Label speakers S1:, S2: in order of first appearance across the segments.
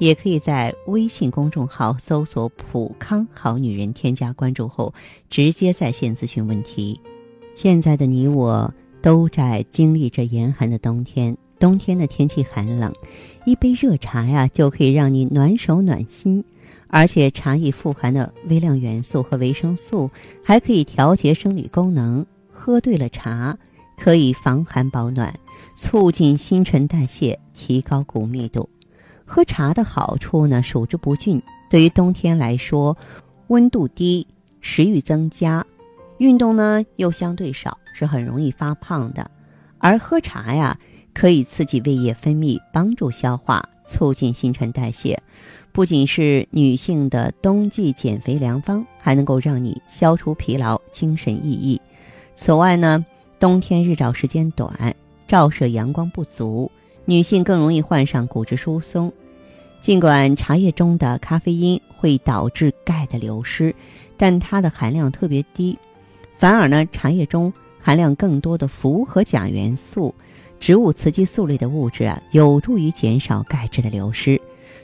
S1: 也可以在微信公众号搜索“普康好女人”，添加关注后直接在线咨询问题。现在的你我都在经历着严寒的冬天，冬天的天气寒冷，一杯热茶呀就可以让你暖手暖心。而且茶叶富含的微量元素和维生素，还可以调节生理功能。喝对了茶，可以防寒保暖，促进新陈代谢，提高骨密度。喝茶的好处呢，数之不尽。对于冬天来说，温度低，食欲增加，运动呢又相对少，是很容易发胖的。而喝茶呀，可以刺激胃液分泌，帮助消化，促进新陈代谢。不仅是女性的冬季减肥良方，还能够让你消除疲劳、精神奕奕。此外呢，冬天日照时间短，照射阳光不足，女性更容易患上骨质疏松。尽管茶叶中的咖啡因会导致钙的流失，但它的含量特别低，反而呢，茶叶中含量更多的氟和钾元素、植物雌激素类的物质啊，有助于减少钙质的流失。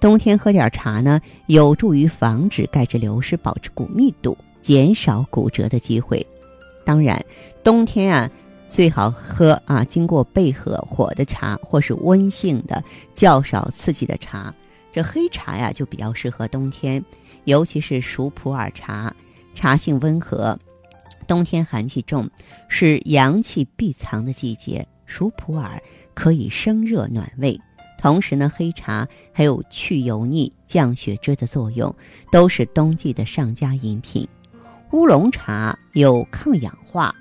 S1: 冬天喝点茶呢，有助于防止钙质流失，保持骨密度，减少骨折的机会。当然，冬天啊，最好喝啊经过焙火火的茶，或是温性的、较少刺激的茶。这黑茶呀，就比较适合冬天，尤其是熟普洱茶，茶性温和。冬天寒气重，是阳气必藏的季节，熟普洱可以生热暖胃。同时呢，黑茶还有去油腻、降血脂的作用，都是冬季的上佳饮品。乌龙茶有抗氧化、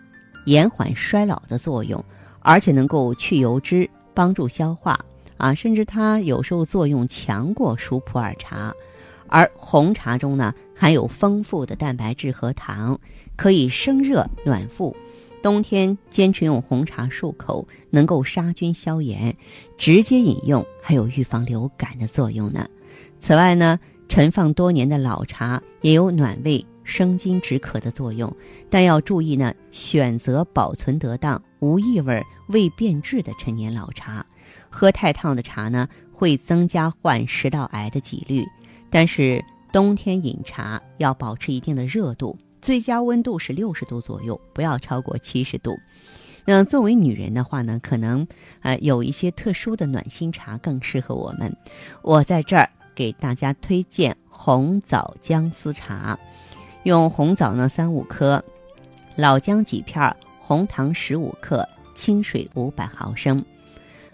S1: 延缓衰老的作用，而且能够去油脂、帮助消化啊，甚至它有时候作用强过熟普洱茶。而红茶中呢，含有丰富的蛋白质和糖，可以生热暖腹。冬天坚持用红茶漱口，能够杀菌消炎，直接饮用还有预防流感的作用呢。此外呢，陈放多年的老茶也有暖胃、生津止渴的作用，但要注意呢，选择保存得当、无异味、未变质的陈年老茶。喝太烫的茶呢，会增加患食道癌的几率。但是冬天饮茶要保持一定的热度。最佳温度是六十度左右，不要超过七十度。那作为女人的话呢，可能呃有一些特殊的暖心茶更适合我们。我在这儿给大家推荐红枣姜丝茶，用红枣呢三五颗，老姜几片，红糖十五克，清水五百毫升。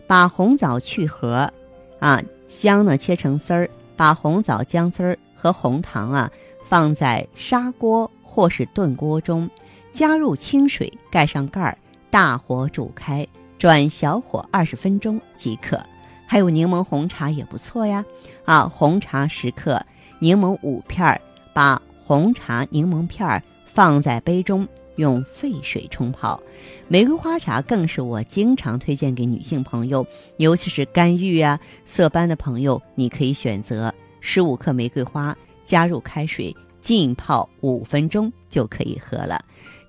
S1: 把红枣去核，啊姜呢切成丝儿，把红枣、姜丝儿和红糖啊放在砂锅。或是炖锅中，加入清水，盖上盖儿，大火煮开，转小火二十分钟即可。还有柠檬红茶也不错呀，啊，红茶十克，柠檬五片儿，把红茶、柠檬片儿放在杯中，用沸水冲泡。玫瑰花茶更是我经常推荐给女性朋友，尤其是干郁啊、色斑的朋友，你可以选择十五克玫瑰花，加入开水。浸泡五分钟就可以喝了。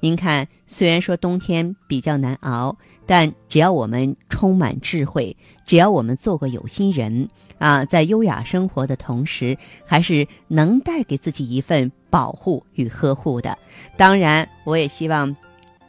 S1: 您看，虽然说冬天比较难熬，但只要我们充满智慧，只要我们做个有心人啊，在优雅生活的同时，还是能带给自己一份保护与呵护的。当然，我也希望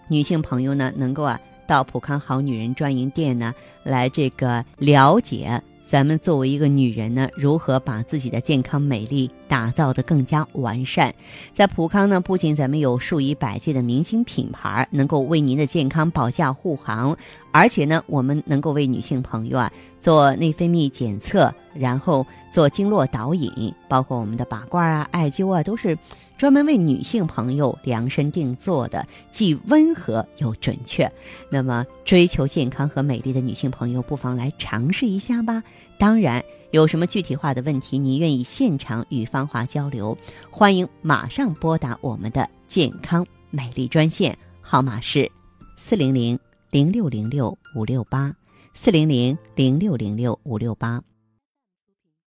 S1: 女性朋友呢，能够啊，到普康好女人专营店呢，来这个了解。咱们作为一个女人呢，如何把自己的健康美丽打造的更加完善？在普康呢，不仅咱们有数以百计的明星品牌，能够为您的健康保驾护航，而且呢，我们能够为女性朋友啊做内分泌检测，然后做经络导引，包括我们的拔罐啊、艾灸啊，都是。专门为女性朋友量身定做的，既温和又准确。那么，追求健康和美丽的女性朋友，不妨来尝试一下吧。当然，有什么具体化的问题，您愿意现场与芳华交流，欢迎马上拨打我们的健康美丽专线。号码是四零零零六零六五六八四零零零六零六五六八。